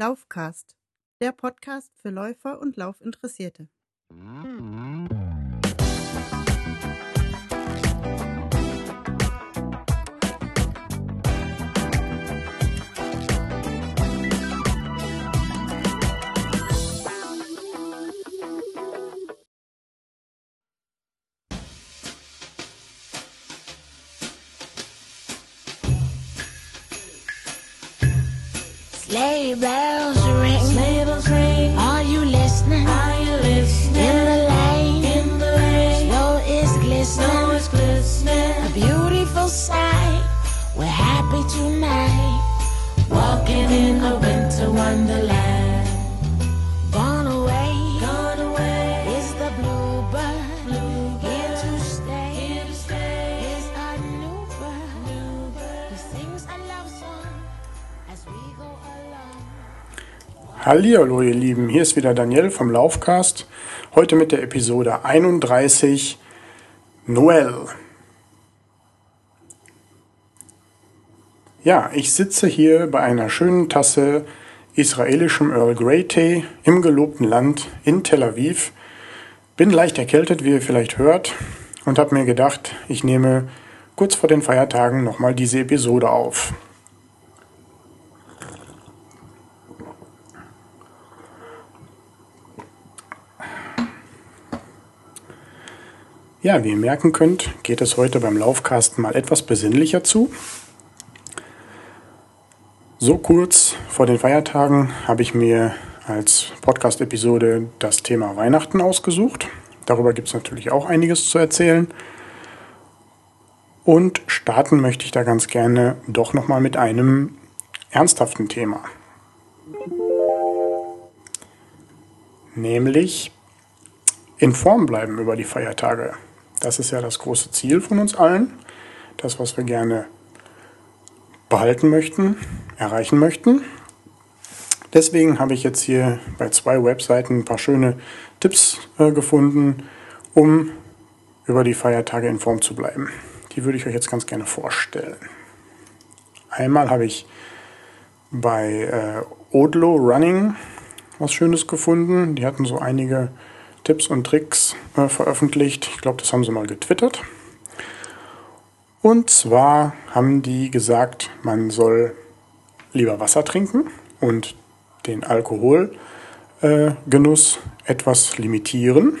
Laufcast, der Podcast für Läufer und Laufinteressierte. Sleigh bells ring. Sleigh bells ring. Are you listening? Are you listening? In the lane. In the lane. Snow is glistening. Snow is glistening. A beautiful sight. We're happy tonight. Walking in a winter wonderland. Hallihallo ihr Lieben, hier ist wieder Daniel vom Laufcast. Heute mit der Episode 31 Noel. Ja, ich sitze hier bei einer schönen Tasse israelischem Earl Grey Tee im gelobten Land in Tel Aviv. Bin leicht erkältet, wie ihr vielleicht hört, und habe mir gedacht, ich nehme kurz vor den Feiertagen nochmal diese Episode auf. Ja, wie ihr merken könnt, geht es heute beim Laufkasten mal etwas besinnlicher zu. So kurz vor den Feiertagen habe ich mir als Podcast-Episode das Thema Weihnachten ausgesucht. Darüber gibt es natürlich auch einiges zu erzählen. Und starten möchte ich da ganz gerne doch nochmal mit einem ernsthaften Thema. Nämlich in Form bleiben über die Feiertage. Das ist ja das große Ziel von uns allen. Das, was wir gerne behalten möchten, erreichen möchten. Deswegen habe ich jetzt hier bei zwei Webseiten ein paar schöne Tipps äh, gefunden, um über die Feiertage in Form zu bleiben. Die würde ich euch jetzt ganz gerne vorstellen. Einmal habe ich bei äh, Odlo Running was Schönes gefunden. Die hatten so einige Tipps und Tricks äh, veröffentlicht. Ich glaube, das haben sie mal getwittert. Und zwar haben die gesagt, man soll lieber Wasser trinken und den Alkoholgenuss äh, etwas limitieren.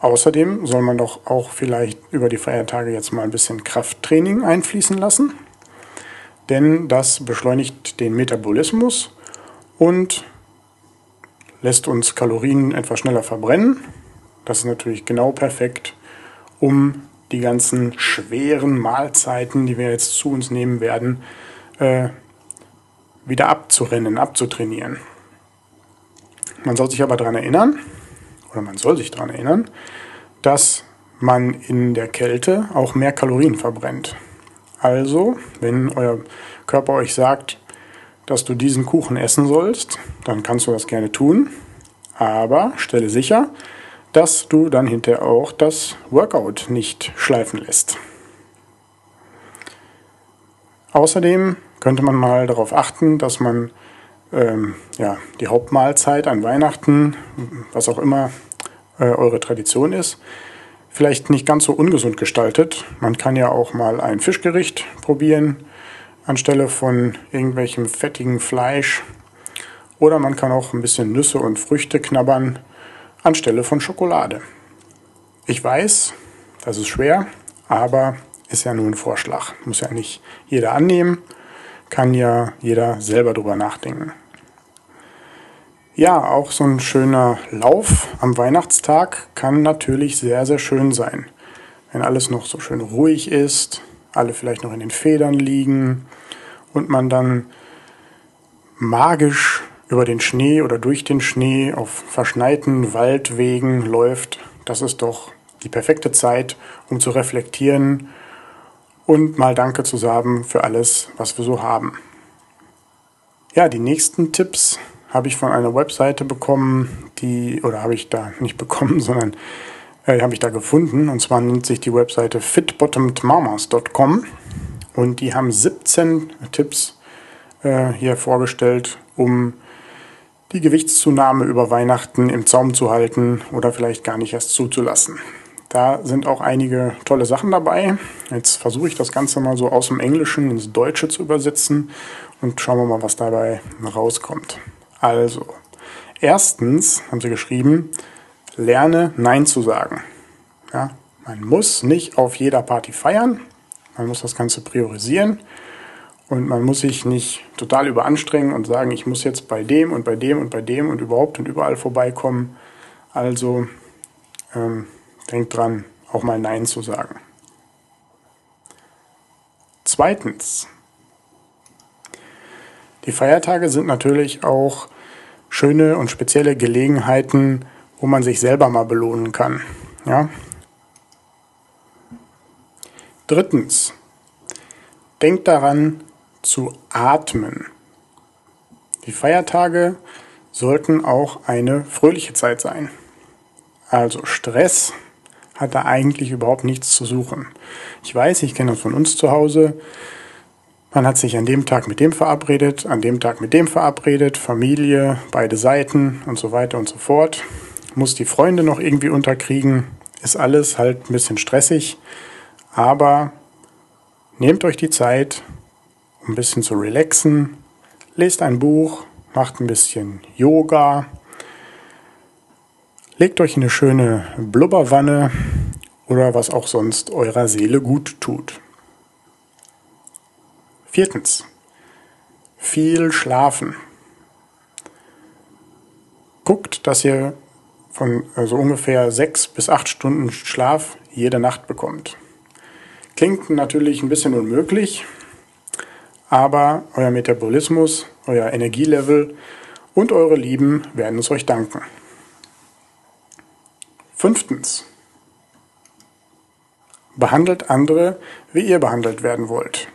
Außerdem soll man doch auch vielleicht über die Feiertage jetzt mal ein bisschen Krafttraining einfließen lassen, denn das beschleunigt den Metabolismus und lässt uns Kalorien etwas schneller verbrennen. Das ist natürlich genau perfekt, um die ganzen schweren Mahlzeiten, die wir jetzt zu uns nehmen werden, äh, wieder abzurennen, abzutrainieren. Man soll sich aber daran erinnern, oder man soll sich daran erinnern, dass man in der Kälte auch mehr Kalorien verbrennt. Also, wenn euer Körper euch sagt, dass du diesen Kuchen essen sollst, dann kannst du das gerne tun. Aber stelle sicher, dass du dann hinterher auch das Workout nicht schleifen lässt. Außerdem könnte man mal darauf achten, dass man ähm, ja, die Hauptmahlzeit an Weihnachten, was auch immer äh, eure Tradition ist, vielleicht nicht ganz so ungesund gestaltet. Man kann ja auch mal ein Fischgericht probieren anstelle von irgendwelchem fettigen Fleisch. Oder man kann auch ein bisschen Nüsse und Früchte knabbern anstelle von Schokolade. Ich weiß, das ist schwer, aber ist ja nur ein Vorschlag. Muss ja nicht jeder annehmen, kann ja jeder selber drüber nachdenken. Ja, auch so ein schöner Lauf am Weihnachtstag kann natürlich sehr, sehr schön sein. Wenn alles noch so schön ruhig ist, alle vielleicht noch in den Federn liegen und man dann magisch über den Schnee oder durch den Schnee auf verschneiten Waldwegen läuft, das ist doch die perfekte Zeit, um zu reflektieren und mal Danke zu sagen für alles, was wir so haben. Ja, die nächsten Tipps habe ich von einer Webseite bekommen, die, oder habe ich da nicht bekommen, sondern äh, habe ich da gefunden. Und zwar nennt sich die Webseite fitbottomedmamas.com und die haben 17 Tipps äh, hier vorgestellt, um die Gewichtszunahme über Weihnachten im Zaum zu halten oder vielleicht gar nicht erst zuzulassen. Da sind auch einige tolle Sachen dabei. Jetzt versuche ich das Ganze mal so aus dem Englischen ins Deutsche zu übersetzen und schauen wir mal, was dabei rauskommt. Also, erstens haben sie geschrieben, lerne Nein zu sagen. Ja, man muss nicht auf jeder Party feiern, man muss das Ganze priorisieren und man muss sich nicht total überanstrengen und sagen, ich muss jetzt bei dem und bei dem und bei dem und überhaupt und überall vorbeikommen. Also ähm, denkt dran, auch mal Nein zu sagen. Zweitens, die Feiertage sind natürlich auch schöne und spezielle Gelegenheiten, wo man sich selber mal belohnen kann. Ja, Drittens, denkt daran zu atmen. Die Feiertage sollten auch eine fröhliche Zeit sein. Also Stress hat da eigentlich überhaupt nichts zu suchen. Ich weiß, ich kenne das von uns zu Hause. Man hat sich an dem Tag mit dem verabredet, an dem Tag mit dem verabredet, Familie, beide Seiten und so weiter und so fort. Muss die Freunde noch irgendwie unterkriegen. Ist alles halt ein bisschen stressig. Aber nehmt euch die Zeit, um ein bisschen zu relaxen, lest ein Buch, macht ein bisschen Yoga, legt euch in eine schöne Blubberwanne oder was auch sonst eurer Seele gut tut. Viertens. Viel schlafen. Guckt, dass ihr von also ungefähr sechs bis acht Stunden Schlaf jede Nacht bekommt. Klingt natürlich ein bisschen unmöglich, aber euer Metabolismus, euer Energielevel und eure Lieben werden es euch danken. Fünftens. Behandelt andere, wie ihr behandelt werden wollt.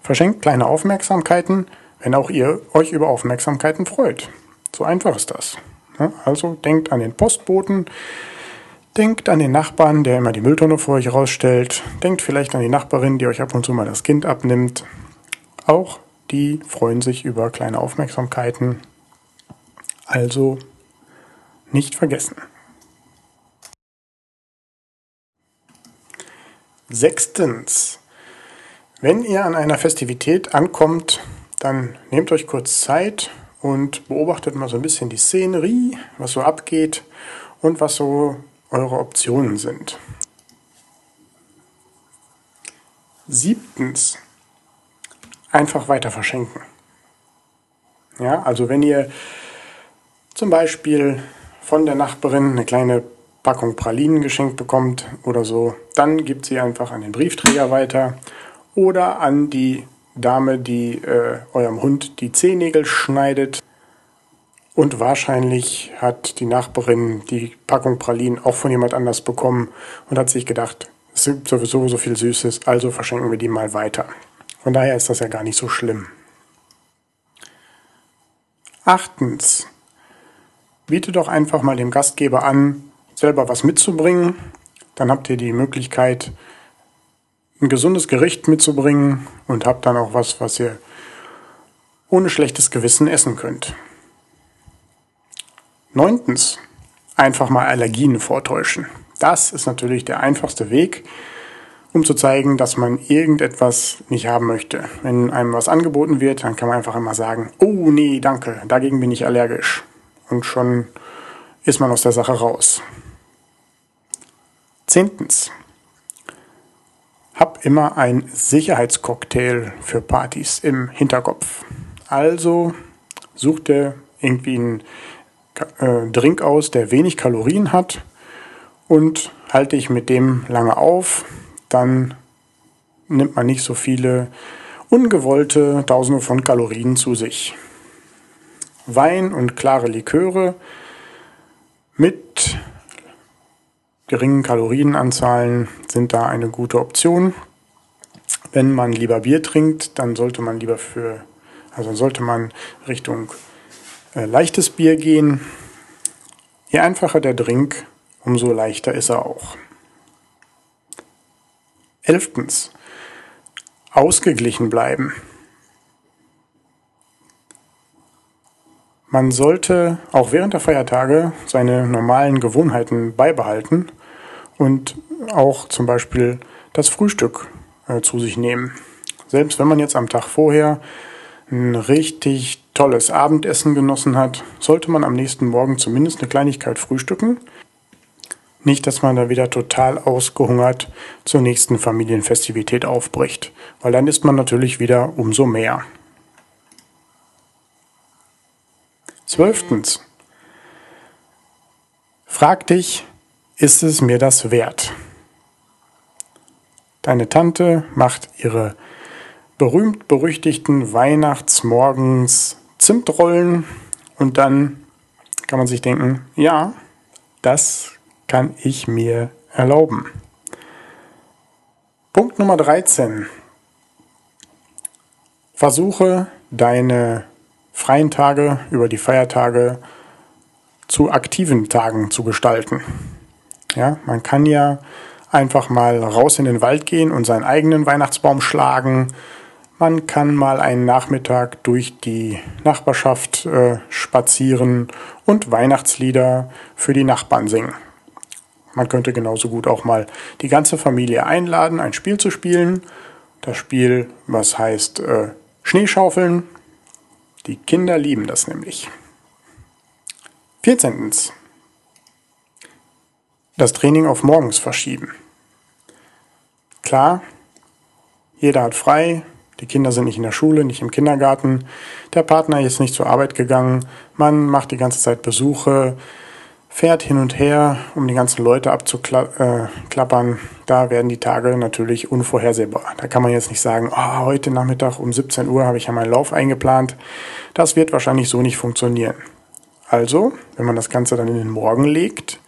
Verschenkt kleine Aufmerksamkeiten, wenn auch ihr euch über Aufmerksamkeiten freut. So einfach ist das. Also denkt an den Postboten, Denkt an den Nachbarn, der immer die Mülltonne vor euch rausstellt. Denkt vielleicht an die Nachbarin, die euch ab und zu mal das Kind abnimmt. Auch die freuen sich über kleine Aufmerksamkeiten. Also nicht vergessen. Sechstens. Wenn ihr an einer Festivität ankommt, dann nehmt euch kurz Zeit und beobachtet mal so ein bisschen die Szenerie, was so abgeht und was so eure Optionen sind. Siebtens, einfach weiter verschenken. Ja, also wenn ihr zum Beispiel von der Nachbarin eine kleine Packung Pralinen geschenkt bekommt oder so, dann gibt sie einfach an den Briefträger weiter oder an die Dame, die äh, eurem Hund die Zehennägel schneidet. Und wahrscheinlich hat die Nachbarin die Packung Pralinen auch von jemand anders bekommen und hat sich gedacht, es gibt sowieso so viel Süßes, also verschenken wir die mal weiter. Von daher ist das ja gar nicht so schlimm. Achtens, biete doch einfach mal dem Gastgeber an, selber was mitzubringen. Dann habt ihr die Möglichkeit, ein gesundes Gericht mitzubringen und habt dann auch was, was ihr ohne schlechtes Gewissen essen könnt. Neuntens, einfach mal Allergien vortäuschen. Das ist natürlich der einfachste Weg, um zu zeigen, dass man irgendetwas nicht haben möchte. Wenn einem was angeboten wird, dann kann man einfach immer sagen, oh nee, danke, dagegen bin ich allergisch. Und schon ist man aus der Sache raus. Zehntens. Hab immer ein Sicherheitscocktail für Partys im Hinterkopf. Also such dir irgendwie einen äh, Drink aus, der wenig Kalorien hat und halte ich mit dem lange auf, dann nimmt man nicht so viele ungewollte Tausende von Kalorien zu sich. Wein und klare Liköre mit geringen Kalorienanzahlen sind da eine gute Option. Wenn man lieber Bier trinkt, dann sollte man lieber für, also sollte man Richtung äh, leichtes Bier gehen. Je einfacher der Drink, umso leichter ist er auch. Elftens. Ausgeglichen bleiben. Man sollte auch während der Feiertage seine normalen Gewohnheiten beibehalten und auch zum Beispiel das Frühstück äh, zu sich nehmen. Selbst wenn man jetzt am Tag vorher ein richtig tolles Abendessen genossen hat, sollte man am nächsten Morgen zumindest eine Kleinigkeit frühstücken. Nicht, dass man da wieder total ausgehungert zur nächsten Familienfestivität aufbricht, weil dann isst man natürlich wieder umso mehr. Zwölftens. Frag dich, ist es mir das wert? Deine Tante macht ihre berühmt-berüchtigten Weihnachtsmorgens Zimtrollen und dann kann man sich denken, ja, das kann ich mir erlauben. Punkt Nummer 13. Versuche deine freien Tage über die Feiertage zu aktiven Tagen zu gestalten. Ja, man kann ja einfach mal raus in den Wald gehen und seinen eigenen Weihnachtsbaum schlagen man kann mal einen Nachmittag durch die Nachbarschaft äh, spazieren und Weihnachtslieder für die Nachbarn singen. Man könnte genauso gut auch mal die ganze Familie einladen, ein Spiel zu spielen. Das Spiel, was heißt äh, Schneeschaufeln. Die Kinder lieben das nämlich. 14. Das Training auf morgens verschieben. Klar, jeder hat frei, die Kinder sind nicht in der Schule, nicht im Kindergarten. Der Partner ist nicht zur Arbeit gegangen. Man macht die ganze Zeit Besuche, fährt hin und her, um die ganzen Leute abzuklappern. Da werden die Tage natürlich unvorhersehbar. Da kann man jetzt nicht sagen, oh, heute Nachmittag um 17 Uhr habe ich ja meinen Lauf eingeplant. Das wird wahrscheinlich so nicht funktionieren. Also, wenn man das Ganze dann in den Morgen legt,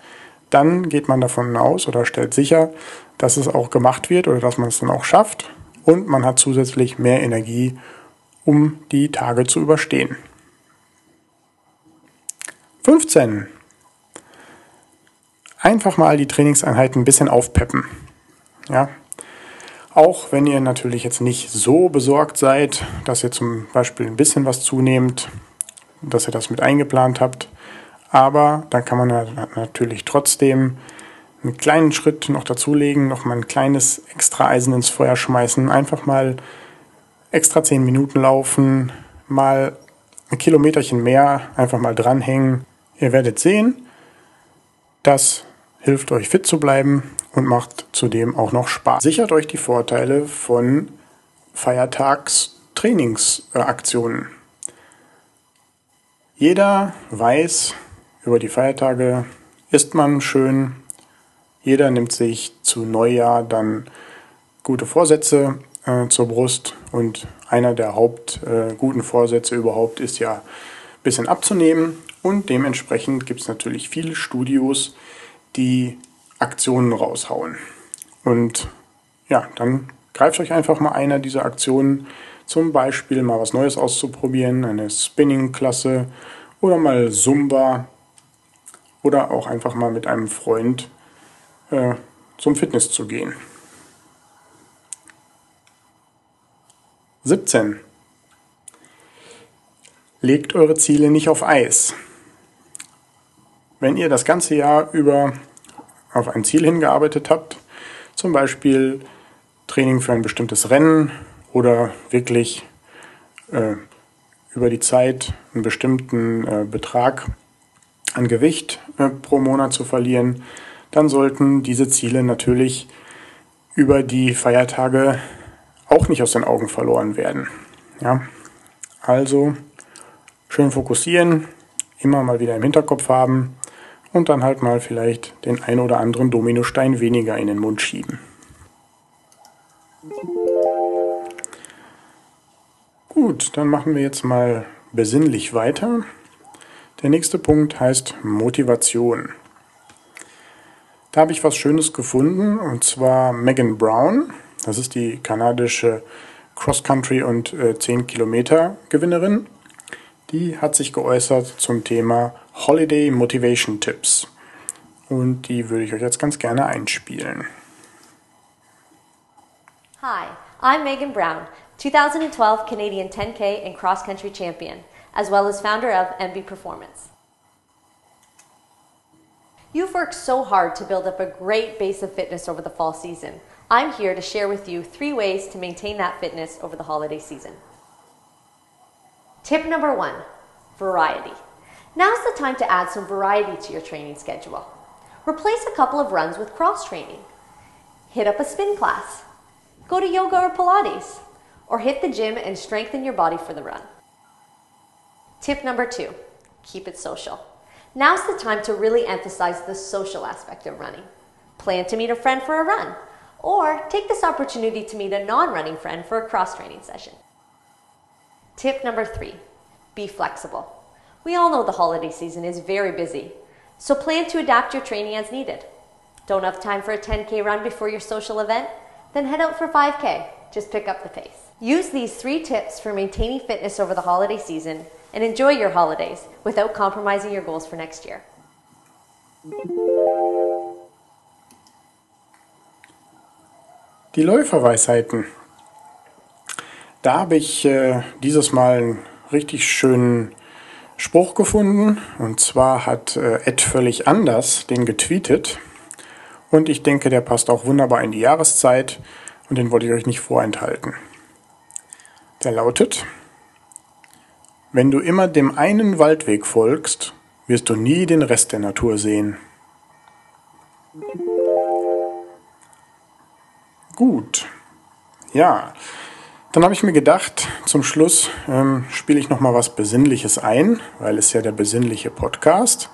dann geht man davon aus oder stellt sicher, dass es auch gemacht wird oder dass man es dann auch schafft und man hat zusätzlich mehr Energie, um die Tage zu überstehen. 15. Einfach mal die Trainingseinheiten ein bisschen aufpeppen. Ja. Auch wenn ihr natürlich jetzt nicht so besorgt seid, dass ihr zum Beispiel ein bisschen was zunehmt, dass ihr das mit eingeplant habt. Aber dann kann man natürlich trotzdem einen kleinen Schritt noch dazulegen, noch mal ein kleines extra Eisen ins Feuer schmeißen, einfach mal extra zehn Minuten laufen, mal ein Kilometerchen mehr, einfach mal dranhängen. Ihr werdet sehen, das hilft euch fit zu bleiben und macht zudem auch noch Spaß. Sichert euch die Vorteile von Feiertagstrainingsaktionen. Jeder weiß, über die Feiertage isst man schön, jeder nimmt sich zu Neujahr dann gute Vorsätze äh, zur Brust. Und einer der Hauptguten äh, Vorsätze überhaupt ist ja ein bisschen abzunehmen. Und dementsprechend gibt es natürlich viele Studios, die Aktionen raushauen. Und ja, dann greift euch einfach mal einer dieser Aktionen, zum Beispiel mal was Neues auszuprobieren, eine Spinning-Klasse oder mal Zumba oder auch einfach mal mit einem Freund äh, zum Fitness zu gehen. 17. Legt eure Ziele nicht auf Eis. Wenn ihr das ganze Jahr über auf ein Ziel hingearbeitet habt, zum Beispiel Training für ein bestimmtes Rennen oder wirklich äh, über die Zeit einen bestimmten äh, Betrag an Gewicht äh, pro Monat zu verlieren, dann sollten diese Ziele natürlich über die Feiertage auch nicht aus den Augen verloren werden. Ja? Also schön fokussieren, immer mal wieder im Hinterkopf haben und dann halt mal vielleicht den ein oder anderen Dominostein weniger in den Mund schieben. Gut, dann machen wir jetzt mal besinnlich weiter. Der nächste Punkt heißt Motivation. Da habe ich was Schönes gefunden und zwar Megan Brown. Das ist die kanadische Cross-Country und äh, 10 Kilometer Gewinnerin. Die hat sich geäußert zum Thema Holiday Motivation Tips. Und die würde ich euch jetzt ganz gerne einspielen. Hi, I'm Megan Brown, 2012 Canadian 10K and Cross Country Champion. As well as founder of MB Performance. You've worked so hard to build up a great base of fitness over the fall season. I'm here to share with you three ways to maintain that fitness over the holiday season. Tip number one variety. Now's the time to add some variety to your training schedule. Replace a couple of runs with cross training. Hit up a spin class. Go to yoga or Pilates. Or hit the gym and strengthen your body for the run. Tip number two keep it social. Now's the time to really emphasize the social aspect of running. Plan to meet a friend for a run, or take this opportunity to meet a non running friend for a cross training session. Tip number three be flexible. We all know the holiday season is very busy, so plan to adapt your training as needed. Don't have time for a 10K run before your social event? Then head out for 5K. Just pick up the pace. Use these three tips for maintaining fitness over the holiday season and enjoy your holidays without compromising your goals for next year. Die Läuferweisheiten. Da habe ich äh, dieses Mal einen richtig schönen Spruch gefunden. Und zwar hat äh, Ed völlig anders den getweetet. Und ich denke, der passt auch wunderbar in die Jahreszeit. Und den wollte ich euch nicht vorenthalten. Der lautet, wenn du immer dem einen Waldweg folgst, wirst du nie den Rest der Natur sehen. Gut. Ja, dann habe ich mir gedacht, zum Schluss ähm, spiele ich noch mal was Besinnliches ein, weil es ja der besinnliche Podcast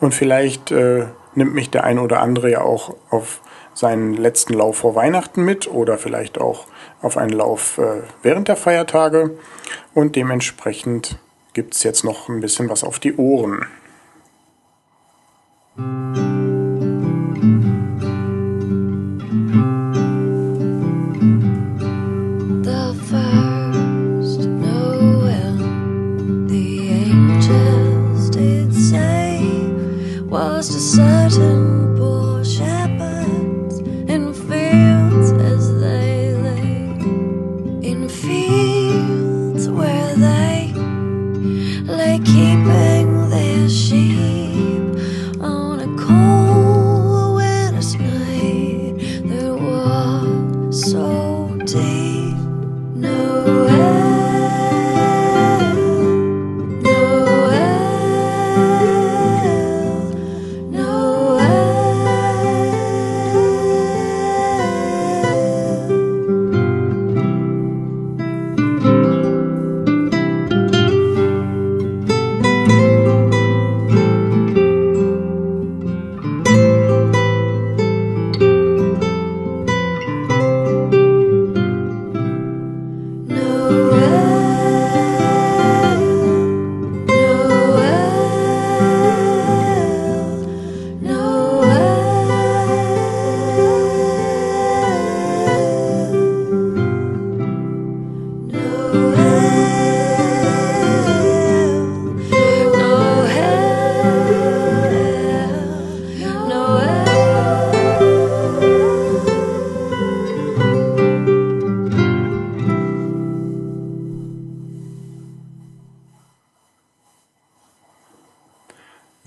und vielleicht äh, nimmt mich der ein oder andere ja auch auf seinen letzten Lauf vor Weihnachten mit oder vielleicht auch auf einen Lauf äh, während der Feiertage und dementsprechend gibt es jetzt noch ein bisschen was auf die Ohren.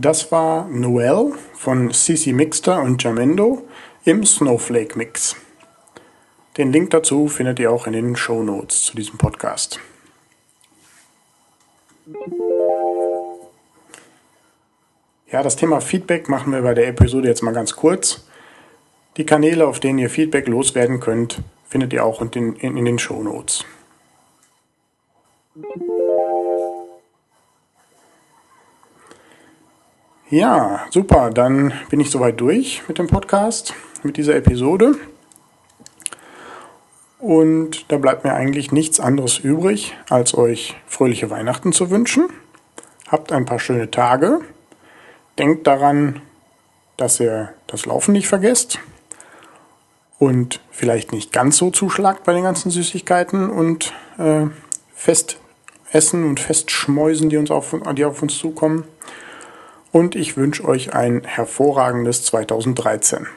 Das war Noel von CC Mixter und Jamendo im Snowflake Mix. Den Link dazu findet ihr auch in den Show Notes zu diesem Podcast. Ja, das Thema Feedback machen wir bei der Episode jetzt mal ganz kurz. Die Kanäle, auf denen ihr Feedback loswerden könnt, findet ihr auch in den, in den Show Notes. Ja, super. Dann bin ich soweit durch mit dem Podcast, mit dieser Episode. Und da bleibt mir eigentlich nichts anderes übrig, als euch fröhliche Weihnachten zu wünschen. Habt ein paar schöne Tage. Denkt daran, dass ihr das Laufen nicht vergesst. Und vielleicht nicht ganz so zuschlagt bei den ganzen Süßigkeiten und äh, Festessen und Festschmäusen, die, uns auf, die auf uns zukommen und ich wünsche euch ein hervorragendes 2013.